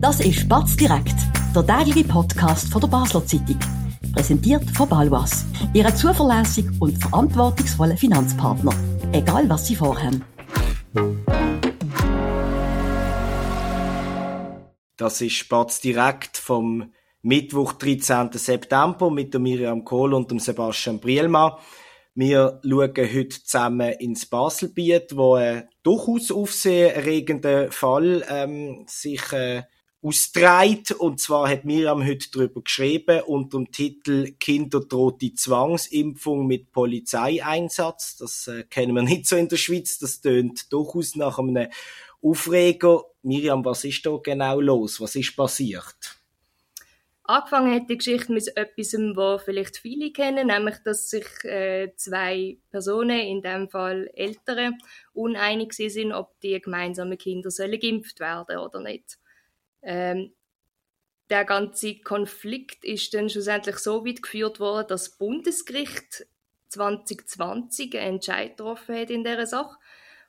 Das ist Batz direkt, der tägliche Podcast von der Basler Zeitung. Präsentiert von Balwas, Ihrem zuverlässigen und verantwortungsvollen Finanzpartner. Egal was Sie vorhaben. Das ist Batz direkt vom Mittwoch, 13. September mit der Miriam Kohl und dem Sebastian Brielmann. Wir schauen heute zusammen ins Baselbiet, wo ein durchaus aufsehenerregender Fall ähm, sich äh, austreibt. Und zwar hat Miriam heute darüber geschrieben unter dem Titel Kinder droht die Zwangsimpfung mit Polizeieinsatz. Das äh, kennen wir nicht so in der Schweiz. Das tönt durchaus nach einem Aufreger. Miriam, was ist da genau los? Was ist passiert? Angefangen hat die Geschichte mit etwas, was vielleicht viele kennen, nämlich, dass sich äh, zwei Personen, in dem Fall Ältere, uneinig sind, ob die gemeinsamen Kinder sollen geimpft werden oder nicht. Ähm, der ganze Konflikt ist dann schlussendlich so weit geführt worden, dass das Bundesgericht 2020 einen Entscheid getroffen hat in dieser Sache.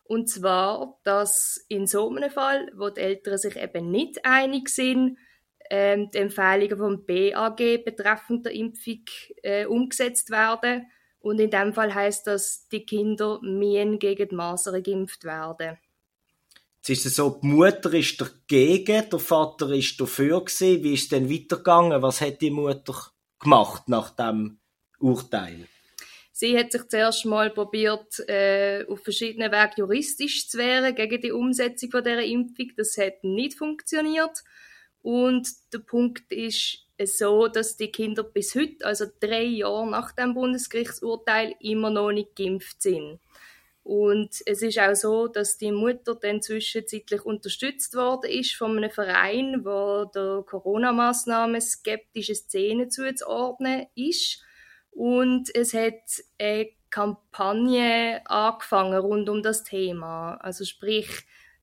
Und zwar, dass in so einem Fall, wo die Eltern sich eben nicht einig sind, ähm, die Empfehlungen vom BAG betreffend der Impfung äh, umgesetzt werden. Und in dem Fall heißt das, die Kinder müssen gegen die Masern geimpft werden. Jetzt ist es so, die Mutter ist dagegen, der Vater ist dafür gewesen. Wie ist es denn weitergegangen? Was hat die Mutter gemacht nach dem Urteil? Sie hat sich zuerst mal probiert, äh, auf verschiedenen Wegen juristisch zu wehren gegen die Umsetzung von dieser Impfung. Das hat nicht funktioniert. Und der Punkt ist so, dass die Kinder bis heute, also drei Jahre nach dem Bundesgerichtsurteil, immer noch nicht geimpft sind. Und es ist auch so, dass die Mutter dann zwischenzeitlich unterstützt worden ist von einem Verein, wo der Corona-Maßnahmen skeptische Szene zuzuordnen ist. Und es hat eine Kampagne angefangen rund um das Thema. Also sprich,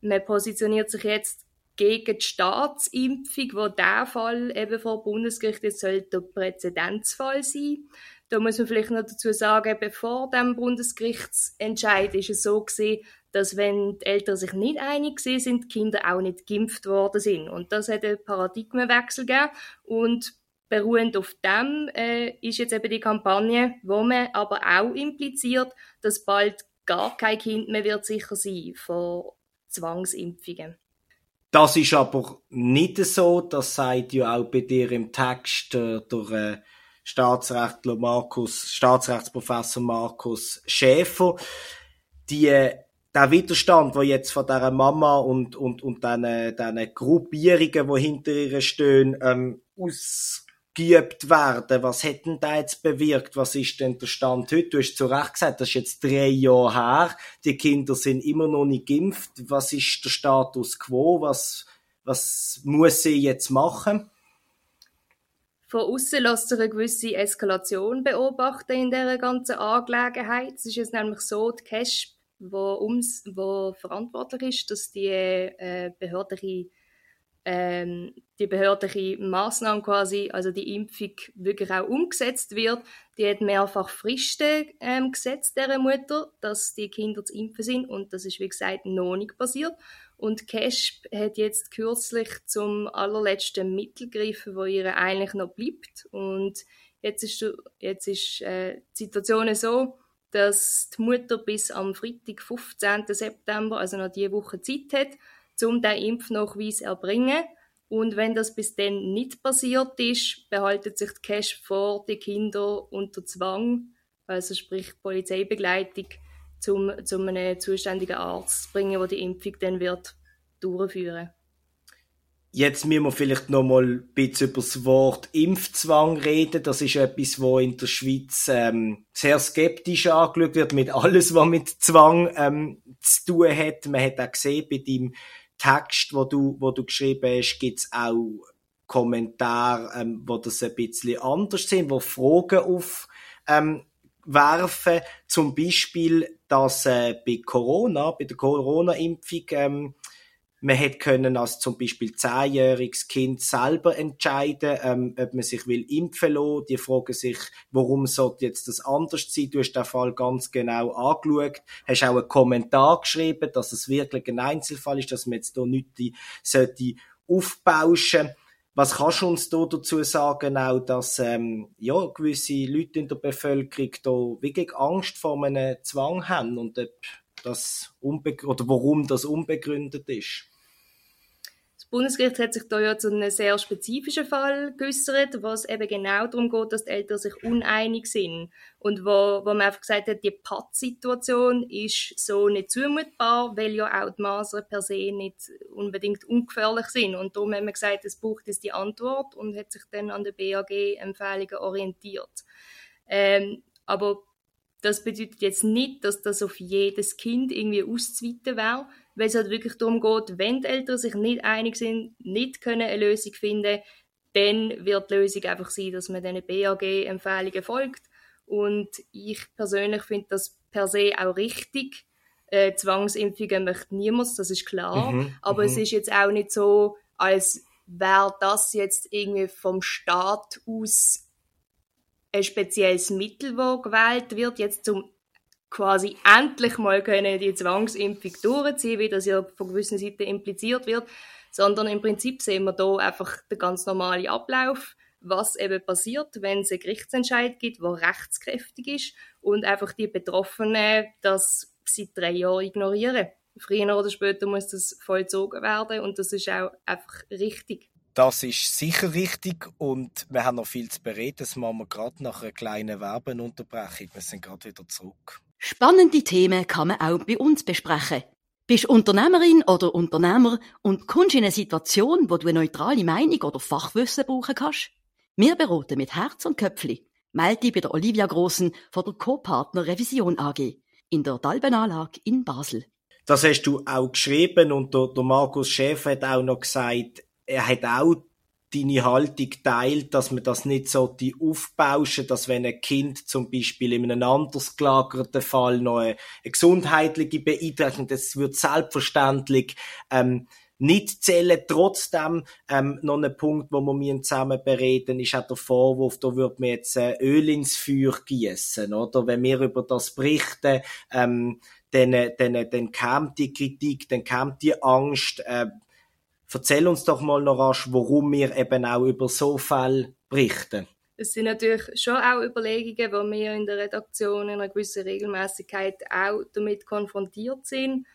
man positioniert sich jetzt gegen die Staatsimpfung, wo der Fall eben vor Bundesgericht jetzt soll der Präzedenzfall sein. Da muss man vielleicht noch dazu sagen, bevor dem Bundesgerichtsentscheid ist es so gewesen, dass wenn die Eltern sich nicht einig sind, die Kinder auch nicht geimpft worden sind. Und das hat einen Paradigmenwechsel gegeben. Und beruhend auf dem äh, ist jetzt eben die Kampagne, wo man aber auch impliziert, dass bald gar kein Kind mehr wird sicher sein vor Zwangsimpfungen. Das ist aber nicht so, das sagt ja auch bei dir im Text äh, der äh, Staatsrechtler Markus, Staatsrechtsprofessor Markus Schäfer. Die, äh, der Widerstand, der jetzt von dieser Mama und, und, und diesen, diesen Gruppierungen, die hinter ihr stehen, ähm, aus geübt werden. Was hätten da jetzt bewirkt? Was ist denn der Stand heute? Du hast zu Recht gesagt, das ist jetzt drei Jahre her. Die Kinder sind immer noch nicht geimpft. Was ist der Status quo? Was, was muss sie jetzt machen? Von außen lässt sich eine gewisse Eskalation beobachten in dieser ganzen Angelegenheit. Es ist jetzt nämlich so, die CASP, wo, ums, wo verantwortlich ist, dass die äh, behördliche ähm, die behördliche Maßnahme quasi, also die Impfung wirklich auch umgesetzt wird. Die hat mehrfach Fristen ähm, gesetzt, der Mutter, dass die Kinder zu impfen sind und das ist, wie gesagt, noch nicht passiert. Und CASP hat jetzt kürzlich zum allerletzten Mittel gegriffen, wo ihr eigentlich noch bleibt. Und jetzt ist, jetzt ist äh, die Situation so, dass die Mutter bis am Freitag, 15. September, also noch diese Woche Zeit hat, um den Impfnachweis zu erbringen. Und wenn das bis dann nicht passiert ist, behaltet sich die Cash vor, die Kinder unter Zwang, also sprich Polizeibegleitung, zum, zum einem zuständigen Arzt zu bringen, der die Impfung dann wird durchführen Jetzt müssen wir vielleicht noch mal ein bisschen über das Wort Impfzwang reden. Das ist etwas, wo in der Schweiz ähm, sehr skeptisch angeschaut wird mit alles, was mit Zwang ähm, zu tun hat. Man hat auch gesehen bei dem Text, wo du, wo du geschrieben hast, gibt's auch Kommentare, ähm, wo das ein bisschen anders sind, wo Fragen auf ähm, werfen. Zum Beispiel, dass äh, bei Corona, bei der Corona-Impfung ähm, man hätte können als zum Beispiel zehnjähriges Kind selber entscheiden, ähm, ob man sich will impfen lassen. Die fragen sich, warum sollte jetzt das anders sein? Du hast den Fall ganz genau angeschaut, hast auch einen Kommentar geschrieben, dass es wirklich ein Einzelfall ist, dass man jetzt hier nicht die, sollte aufbauschen. Was kannst du uns da dazu sagen, auch, dass ähm, ja, gewisse Leute in der Bevölkerung da wirklich Angst vor einem Zwang haben und ob das oder warum das unbegründet ist? Bundesgericht hat sich da ja zu einem sehr spezifischen Fall geäußert, wo es eben genau darum geht, dass die Eltern sich uneinig sind. Und wo, wo man einfach gesagt hat, die Pattsituation ist so nicht zumutbar, weil ja auch die Masern per se nicht unbedingt ungefährlich sind. Und darum haben wir gesagt, es braucht jetzt die Antwort und hat sich dann an den BAG-Empfehlungen orientiert. Ähm, aber das bedeutet jetzt nicht, dass das auf jedes Kind irgendwie auszuweiten wäre, weil es halt wirklich darum geht, wenn die Eltern sich nicht einig sind, nicht können eine Lösung finden, dann wird die Lösung einfach sein, dass man diesen BAG-Empfehlungen folgt. Und ich persönlich finde das per se auch richtig. Äh, Zwangsimpfungen möchte niemand, das ist klar. Mhm, aber mhm. es ist jetzt auch nicht so, als wäre das jetzt irgendwie vom Staat aus ein spezielles Mittel, das gewählt wird, jetzt zum quasi endlich mal können die Zwangsimpfung durchziehen, wie das ja von gewissen Seiten impliziert wird, sondern im Prinzip sehen wir da einfach den ganz normalen Ablauf, was eben passiert, wenn es einen Gerichtsentscheid gibt, der rechtskräftig ist und einfach die Betroffenen das seit drei Jahren ignorieren. Früher oder später muss das vollzogen werden und das ist auch einfach richtig. Das ist sicher richtig und wir haben noch viel zu bereden. Das machen wir gerade nach einer kleinen Werbeunterbrechung. Wir sind gerade wieder zurück. Spannende Themen kann man auch bei uns besprechen. Bist Unternehmerin oder Unternehmer und kommst in eine Situation, wo du eine neutrale Meinung oder Fachwissen brauchen kannst? Wir beraten mit Herz und Köpfli. Melde dich bei der Olivia Grossen von der Co-Partner Revision AG in der Dalbenanlage in Basel. Das hast du auch geschrieben und der, der Markus Schäf hat auch noch gesagt, er hat auch deine Haltung teilt, dass man das nicht so die aufbauschen, dass wenn ein Kind zum Beispiel in einem anders gelagerten Fall noch eine, eine gesundheitliche Beeinträchtigung, das wird selbstverständlich ähm, nicht zählen. Trotzdem ähm, noch ein Punkt, wo wir zusammen bereden, ist auch der Vorwurf, da wird mir jetzt äh, Öl ins Feuer gießen, oder? Wenn wir über das berichten, ähm, dann, dann, dann kam die Kritik, dann kam die Angst, äh, Erzähl uns doch mal noch rasch, warum wir eben auch über so Fälle berichten. Es sind natürlich schon auch Überlegungen, wo wir in der Redaktion in einer gewissen Regelmäßigkeit auch damit konfrontiert sind.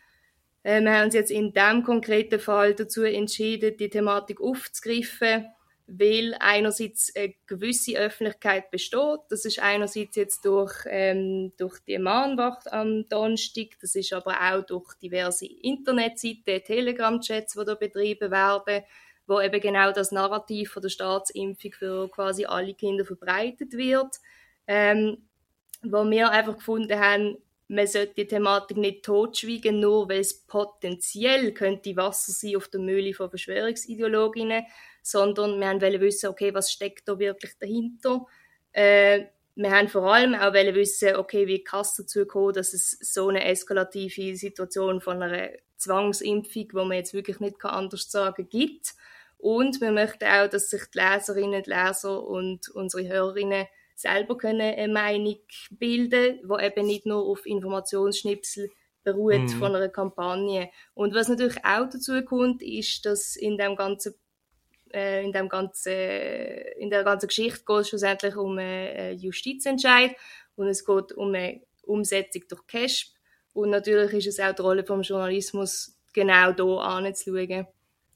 Äh, wir haben uns jetzt in diesem konkreten Fall dazu entschieden, die Thematik aufzugreifen weil einerseits eine gewisse Öffentlichkeit besteht. Das ist einerseits jetzt durch, ähm, durch die Mahnwacht am Donnerstag, das ist aber auch durch diverse Internetseiten, Telegram-Chats, die da betrieben werden, wo eben genau das Narrativ von der Staatsimpfung für quasi alle Kinder verbreitet wird. Ähm, wo wir einfach gefunden haben, man sollte die Thematik nicht totschweigen, nur weil es potenziell könnte Wasser sein auf der Mühle von Verschwörungsideologinnen sondern wir wollen wissen, okay, was steckt da wirklich dahinter. Äh, wir haben vor allem auch wissen, okay, wie kann es dazu kommen, dass es so eine eskalative Situation von einer Zwangsimpfung, wo man jetzt wirklich nicht anders sagen gibt. Und wir möchten auch, dass sich die Leserinnen und Leser und unsere Hörerinnen selber können eine Meinung bilden, wo eben nicht nur auf Informationsschnipsel beruht mhm. von einer Kampagne. Und was natürlich auch dazu kommt, ist, dass in dem ganzen äh, in, dem ganzen, in der ganzen Geschichte geht es schlussendlich um einen Justizentscheid und es geht um eine Umsetzung durch CASP. Und natürlich ist es auch die Rolle des Journalismus, genau hier anzuschauen.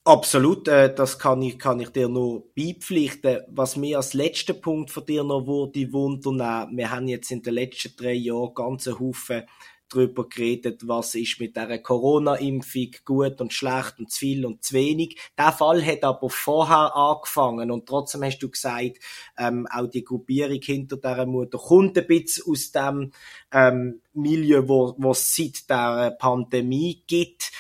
Absolut, äh, das kann ich, kann ich dir nur beipflichten. Was mir als letzter Punkt von dir noch wurde wundern, wir haben jetzt in den letzten drei Jahren ganze Haufen darüber geredet, was ist mit der Corona-Impfung gut und schlecht und zu viel und zu wenig. Der Fall hat aber vorher angefangen und trotzdem hast du gesagt, ähm, auch die Gruppierung hinter der Mutter kommt ein bisschen aus dem ähm, Milieu, wo, wo es seit der Pandemie gibt.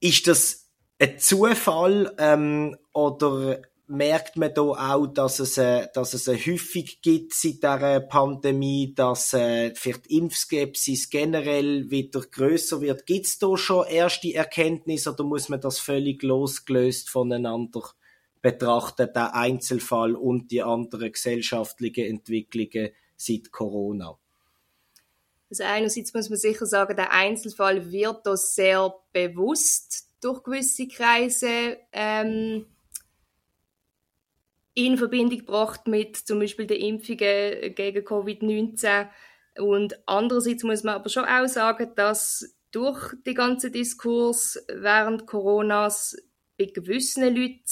Ist das ein Zufall ähm, oder merkt man da auch, dass es, äh, dass es eine Häufung gibt seit der Pandemie, dass äh, vielleicht Impfskepsis generell wieder größer wird. Gibt es da schon erste Erkenntnisse oder muss man das völlig losgelöst voneinander betrachten, der Einzelfall und die anderen gesellschaftlichen Entwicklungen seit Corona? Also einerseits muss man sicher sagen, der Einzelfall wird da sehr bewusst durch gewisse Kreise ähm, in Verbindung gebracht mit zum Beispiel den Impfungen gegen Covid-19. Und andererseits muss man aber schon auch sagen, dass durch die ganze Diskurs während Coronas bei gewissen Leuten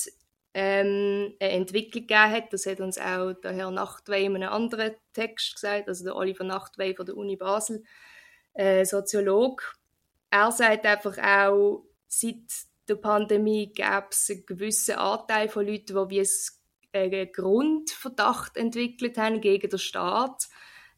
ähm, eine Entwicklung gegeben hat. Das hat uns auch der Herr Nachtwey in einem anderen Text gesagt, also der Oliver Nachtwey von der Uni Basel, äh, Soziolog. Er sagt einfach auch, seit der Pandemie gäbe es einen gewissen Anteil von Leuten, die wie einen Grundverdacht entwickelt haben gegen den Staat.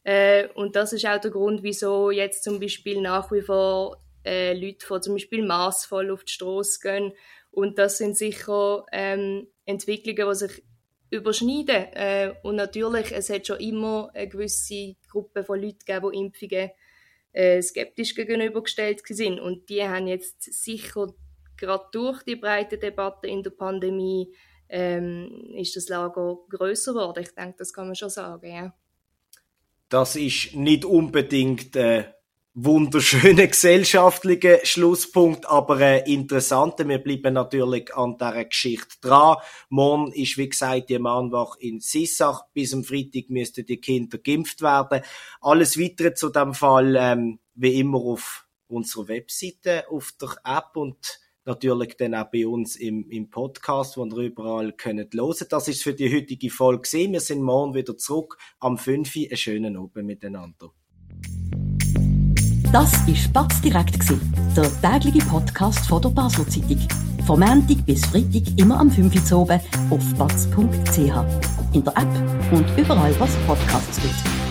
Äh, und das ist auch der Grund, wieso jetzt zum Beispiel nach wie vor äh, Leute von zum Beispiel maßvoll auf die Straße gehen. Und das sind sicher ähm, Entwicklungen, die sich überschneiden. Äh, und natürlich, es hat schon immer eine gewisse Gruppe von Leuten gegeben, die Impfungen äh, skeptisch gegenübergestellt sind. Und die haben jetzt sicher gerade durch die breite Debatte in der Pandemie ähm, ist das Lager größer geworden. Ich denke, das kann man schon sagen, ja. Das ist nicht unbedingt äh, wunderschöner gesellschaftlicher Schlusspunkt, aber äh, interessanter. Wir bleiben natürlich an dieser Geschichte dran. Morgen ist, wie gesagt, die Mahnwache in Sissach. Bis am Freitag müssten die Kinder geimpft werden. Alles weitere zu dem Fall, ähm, wie immer auf unserer Webseite, auf der App und natürlich dann auch bei uns im, im Podcast, wo ihr überall könnt hören. Das ist für die heutige Folge gewesen. Wir sind morgen wieder zurück am 5. Einen schönen Abend miteinander. Das war Spatz direkt, der tägliche Podcast von der Basler Zeitung. Vom Montag bis Freitag immer am 5. Uhr oben auf batz.ch. In der App und überall, was Podcasts gibt.